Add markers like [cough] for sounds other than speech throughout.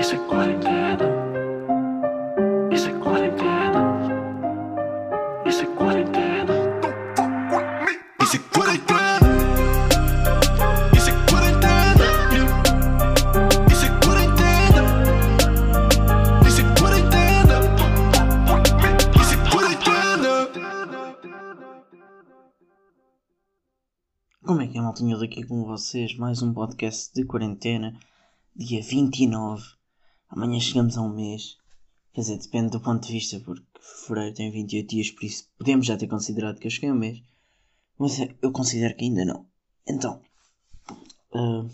Isso é quarentena. Isso é quarentena. Isso é quarentena. Isso é quarentena. Isso é quarentena. Isso é quarentena. Isso é quarentena. Isso é quarentena. Como é que é, maltinha? Daqui com vocês, mais um podcast de quarentena, dia 29. Amanhã chegamos a um mês. Quer dizer, depende do ponto de vista, porque fevereiro tem 28 dias, por isso podemos já ter considerado que eu cheguei a um mês. Mas é, eu considero que ainda não. Então, ah,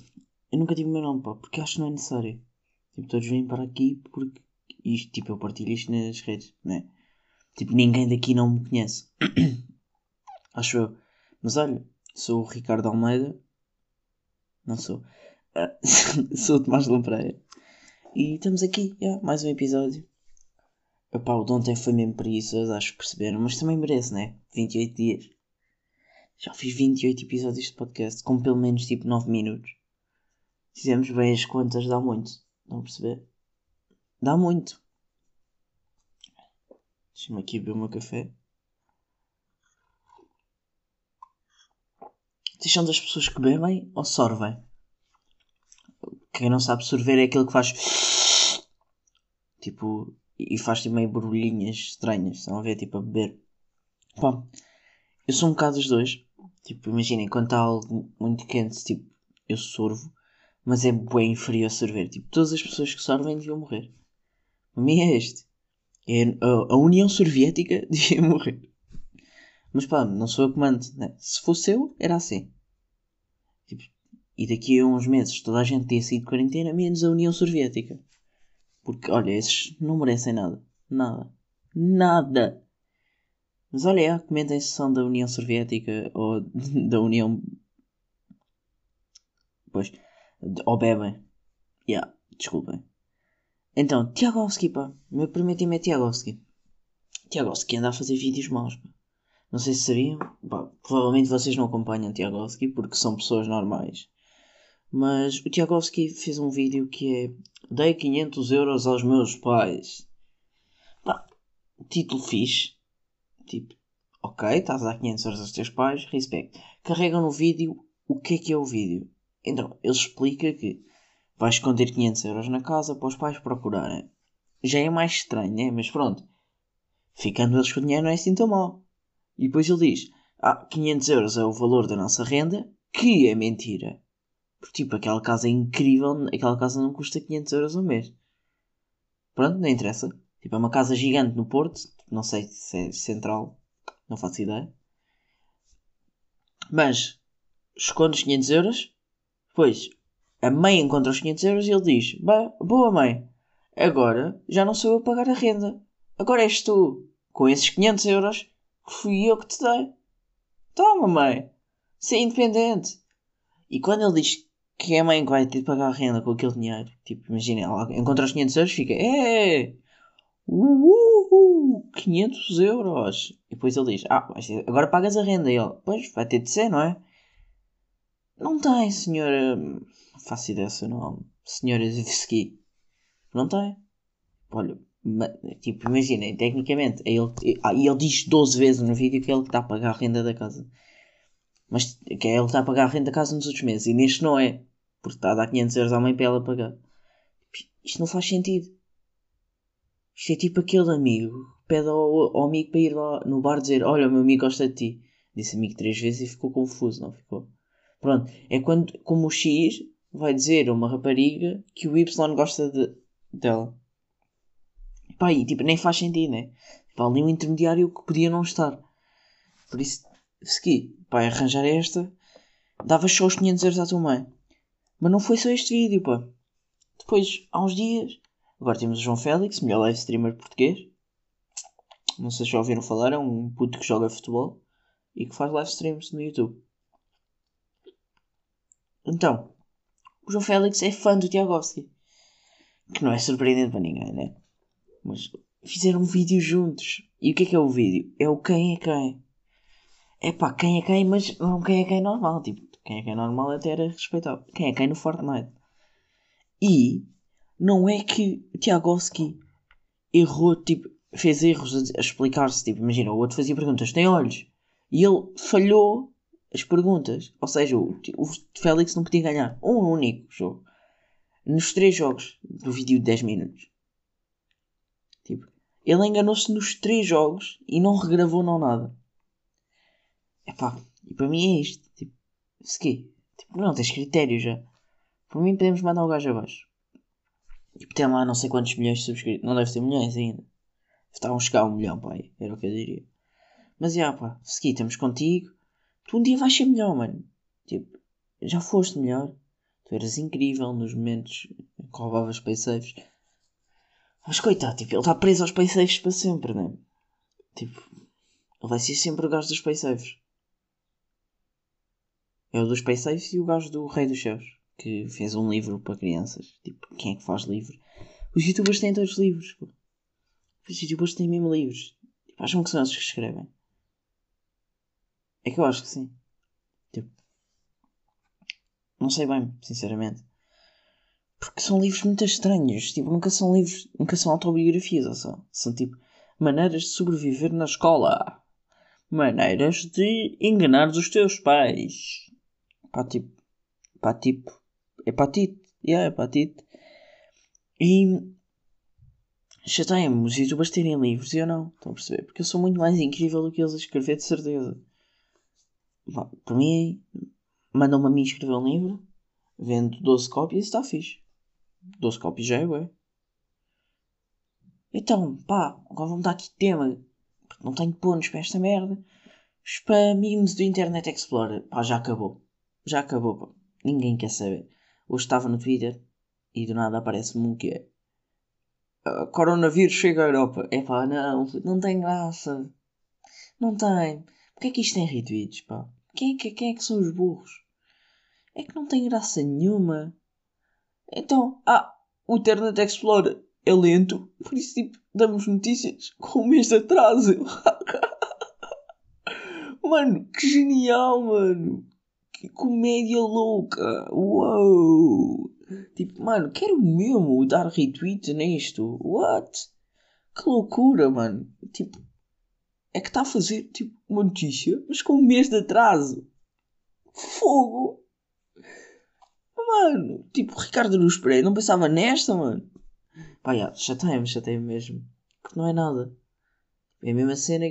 eu nunca tive o meu nome, pá, porque acho que não é necessário. Tipo, todos vêm para aqui porque isto, tipo, eu partilho isto nas redes, né? Tipo, ninguém daqui não me conhece. [coughs] acho eu. Mas olha, sou o Ricardo Almeida. Não sou. Ah, [laughs] sou o Tomás Lampreia. E estamos aqui, já, mais um episódio. O de ontem foi mesmo preguiçoso, acho que perceberam, mas também merece, né? 28 dias. Já fiz 28 episódios de podcast, com pelo menos tipo 9 minutos. Fizemos bem as contas, dá muito. Não perceber? Dá muito. Deixa-me aqui beber o meu café. Vocês são das pessoas que bebem ou sorvem? Quem não sabe sorver é aquele que faz. Tipo. E faz tipo meio borbulhinhas estranhas. Estão a ver? Tipo a beber. Pá, eu sou um bocado dos dois. Tipo, imaginem, quando está algo muito quente, tipo, eu sorvo. Mas é bem inferior a sorver. Tipo, todas as pessoas que sorvem deviam morrer. A mim é este. É a, a União Soviética [laughs] devia morrer. Mas pá, não sou eu que mando, né? Se fosse eu, era assim. E daqui a uns meses toda a gente tinha de quarentena, menos a União Soviética. Porque, olha, esses não merecem nada. Nada. Nada. Mas olha, é, comentem se são da União Soviética ou [laughs] da União. Pois. Ou bebem. Yeah, desculpem. Então, Tiagovski, pá. Meu primeiro time é Tiagovski. Tiagovski anda a fazer vídeos maus, pá. Não sei se sabiam. Pá, provavelmente vocês não acompanham Tiagovski porque são pessoas normais. Mas o Tiagovski fez um vídeo que é Dei 500 euros aos meus pais. Pá, título fixe. Tipo, ok, estás a dar 500 euros aos teus pais, respeito. Carregam no vídeo o que é que é o vídeo. Então, ele explica que vais esconder 500 euros na casa para os pais procurarem. Já é mais estranho, né? Mas pronto. Ficando eles com o dinheiro não é assim tão mal. E depois ele diz: Ah, 500 euros é o valor da nossa renda, que é mentira. Porque, tipo, aquela casa é incrível, aquela casa não custa 500 euros ao mês. Pronto, não interessa. Tipo, é uma casa gigante no Porto, não sei se é central, não faço ideia. Mas, esconde os 500 euros, depois a mãe encontra os 500 euros e ele diz: "Ba- Boa mãe, agora já não sou eu a pagar a renda. Agora és tu, com esses 500 euros que fui eu que te dei. Toma, mãe, ser independente. E quando ele diz que é a mãe vai ter de pagar a renda com aquele dinheiro, tipo, imagina, ela encontra os 500 euros fica: É, uhul, 500 euros. E depois ele diz: Ah, agora pagas a renda. E ele: Pois, vai ter de ser, não é? Não tem, senhora. Não faço ideia seu nome. Senhora Zivski. Não tem. Olha, tipo, imaginem, tecnicamente, é ele, ah, e ele diz 12 vezes no vídeo que é ele que está a pagar a renda da casa. Mas que é ele que está a pagar a renda da casa nos outros meses. E neste não é. Porque está a dar 500 euros à mãe para ela pagar. Isto não faz sentido. Isto é tipo aquele amigo que pede ao, ao amigo para ir lá no bar dizer: Olha, o meu amigo gosta de ti. Disse amigo três vezes e ficou confuso, não ficou? Pronto, é quando, como o X vai dizer a uma rapariga que o Y gosta de, dela. Pá, e tipo, nem faz sentido, né? Tipo, ali um intermediário que podia não estar. Por isso, segui, pá, arranjar esta, davas só os 500 euros à tua mãe. Mas não foi só este vídeo, pá. Depois, há uns dias, agora temos o João Félix, melhor live streamer português. Não sei se já ouviram falar, é um puto que joga futebol e que faz live streams no YouTube. Então, o João Félix é fã do Tiagovski. Que não é surpreendente para ninguém, né? Mas fizeram um vídeo juntos. E o que é que é o vídeo? É o quem é quem. É pá, quem é quem, mas não quem é quem normal. Tipo, quem é quem normal até era respeitável. Quem é quem no Fortnite. E não é que Tiagovski errou, tipo, fez erros a explicar-se. Tipo, imagina, o outro fazia perguntas, tem olhos. E ele falhou as perguntas. Ou seja, o, o Félix não podia ganhar um único jogo. Nos três jogos do vídeo de 10 minutos. Tipo, ele enganou-se nos três jogos e não regravou não nada. Epá, e para mim é isto. Tipo, segui. Tipo, não tens critério já. Para mim podemos mandar o gajo abaixo. Tipo, tem lá não sei quantos milhões de subscritos. Não deve ter milhões ainda. Estavam a chegar a um milhão, pai. Era o que eu diria. Mas já, pá, segui, estamos contigo. Tu um dia vais ser melhor, mano. Tipo, já foste melhor. Tu eras incrível nos momentos em que roubavas paysafes. Mas coitado, tipo, ele está preso aos paysafes para sempre, né? Tipo, ele vai ser sempre o gajo dos paysafes. É o dos paysafes e o gajo do Rei dos Céus. Que fez um livro para crianças. Tipo, quem é que faz livro? Os youtubers têm todos livros, pô. Os youtubers têm mesmo livros. Tipo, acham que são eles que escrevem. É que eu acho que sim. Tipo, não sei bem, sinceramente. Porque são livros muito estranhos. Tipo, nunca são livros, nunca são autobiografias, ou só. São tipo maneiras de sobreviver na escola. Maneiras de enganar os teus pais. Pá, tipo, hepatite. Yeah, hepatite. E chateia-me os youtubers terem livros e eu não. Estão a perceber? Porque eu sou muito mais incrível do que eles a escrever, de certeza. Pá, para mim, mandam-me a mim escrever um livro, vendo 12 cópias está fixe. 12 cópias já é bem. Então, pá, agora vamos dar aqui tema. Porque não tenho pontos para esta merda. Spammings do Internet Explorer. Pá, já acabou. Já acabou, pá. Ninguém quer saber. Hoje estava no Twitter e do nada aparece-me um que é. "Ah, coronavírus chega à Europa. É pá, não, não tem graça. Não tem. Porquê é que isto tem retweets, pá? Quem é que, quem é que são os burros? É que não tem graça nenhuma. Então, ah, o Internet Explorer é lento, por isso, tipo, damos notícias com um mês de atraso. [laughs] mano, que genial, mano. Que comédia louca. Uou. Tipo, mano, quero mesmo dar retweet nisto. What? Que loucura, mano. Tipo, é que está a fazer, tipo, uma notícia, mas com um mês de atraso. Fogo. Mano, tipo, Ricardo Luz Pereira não pensava nesta, mano. Pá, já, chateia-me, chateia-me mesmo. Porque não é nada. É a mesma cena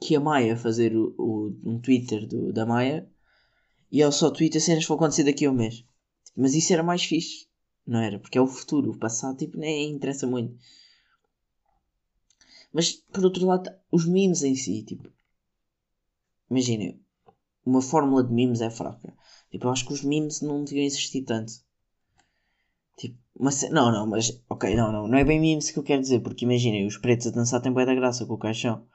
que a Maia fazer o, o- um Twitter do, da Maia e ele só twitta cenas que vão acontecer daqui a um mês. Mas isso era mais fixe, não era? Porque é o futuro, o passado, tipo, nem interessa muito. Mas, por outro lado, os memes em si, tipo, imaginem, uma fórmula de memes é fraca. Tipo, eu acho que os memes não deviam existir tanto. Tipo, mas, não, não, mas, ok, não, não, não é bem memes que eu quero dizer, porque imaginem, os pretos a dançar têm bué da graça com o caixão.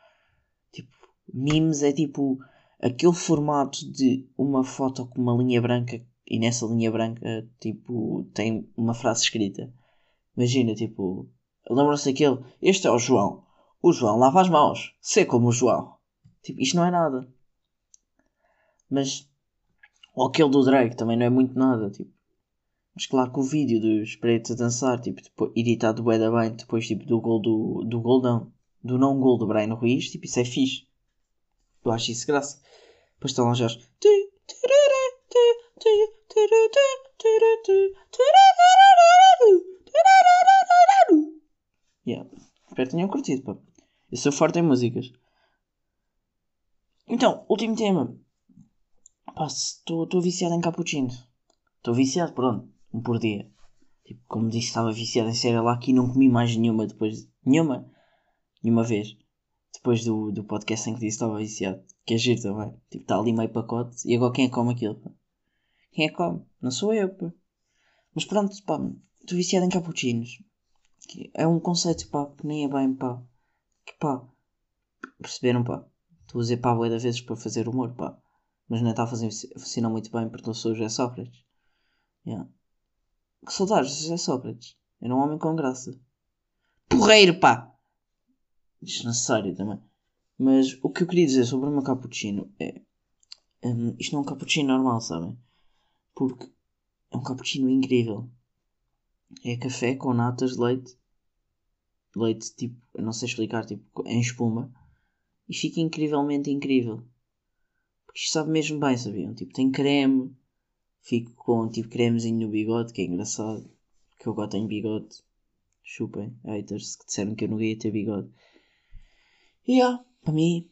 Tipo, memes é tipo aquele formato de uma foto com uma linha branca e nessa linha branca, tipo, tem uma frase escrita. Imagina, tipo, lembram-se daquele, este é o João. O João lava as mãos, ser como o João. Tipo, isto não é nada. Mas, ou aquele do Drake também não é muito nada, tipo. Mas claro que o vídeo dos pretos a dançar, tipo, depois, editado bué da bem, depois tipo, do gol do, do gol não, do não gol do Brian Ruiz, tipo, isso é fixe. Eu acho isso graça. Depois estão lá os... Yeah. Espero que tenham curtido, pá. Eu sou forte em músicas. Então, último tema. Estou viciado em cappuccino. Estou viciado, pronto. Um por dia. Tipo, como disse, estava viciado em lá aqui não comi mais nenhuma depois. Nenhuma. Nenhuma vez. Depois do, do podcast em que disse que estava viciado. Que é giro também. Tipo, está ali meio pacote. E agora quem é que come aquilo? Quem é que come? Não sou eu, pá. Mas pronto, pá. Estou viciado em cappuccinos. É um conceito, pá, que nem é bem, pá. Que pá. Perceberam, pá? Estou a dizer pá de vezes para fazer humor, pá. Mas não está a fazer, funcionar muito bem porque eu sou o José Sócrates. Yeah. Que saudades, José Sócrates. Era um homem com graça. Porreiro, pá! Desnecessário também. Mas o que eu queria dizer sobre o meu cappuccino é. hum, isto não é um cappuccino normal, sabem? Porque é um cappuccino incrível. É café com natas de leite. Leite tipo, não sei explicar, tipo, em espuma. E fica incrivelmente incrível. Porque isto sabe mesmo bem, sabiam? Tipo, tem creme. Fico com tipo cremezinho no bigode, que é engraçado. Porque eu agora tenho bigode. Chupem, haters, que disseram que eu não ia ter bigode. E yeah, para mim,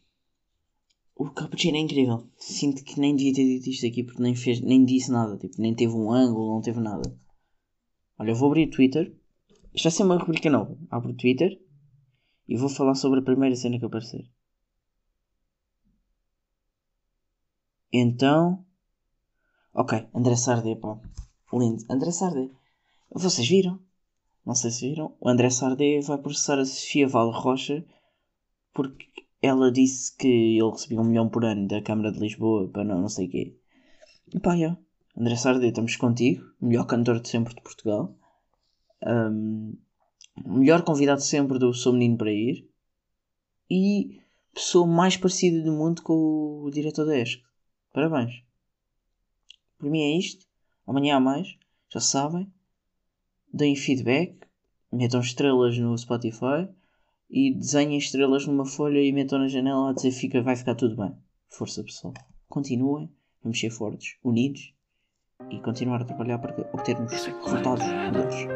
o cappuccino é incrível. Sinto que nem devia ter dito isto aqui porque nem, fez, nem disse nada. Tipo, nem teve um ângulo, não teve nada. Olha, eu vou abrir o Twitter. Isto vai ser uma rubrica nova. Abro o Twitter e vou falar sobre a primeira cena que aparecer. Então. Ok, André Sardé, pá. Lindo. André Sardé. Vocês viram? Não sei se viram. O André Sardé vai processar a Sofia Val Rocha porque ela disse que ele recebia um milhão por ano da Câmara de Lisboa para não, não sei o quê. E pá, já. André Sardé, estamos contigo. Melhor cantor de sempre de Portugal. Um, melhor convidado sempre do Sou Menino para Ir. E pessoa mais parecida do mundo com o diretor da ESC. Parabéns. Por mim é isto. Amanhã há mais. Já sabem. Deem feedback. Metam estrelas no Spotify. E desenhem estrelas numa folha e metam na janela a dizer fica, vai ficar tudo bem. Força pessoal. Continuem. Vamos ser fortes. Unidos. E continuar a trabalhar para obtermos resultados melhores.